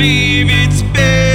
believe it's better.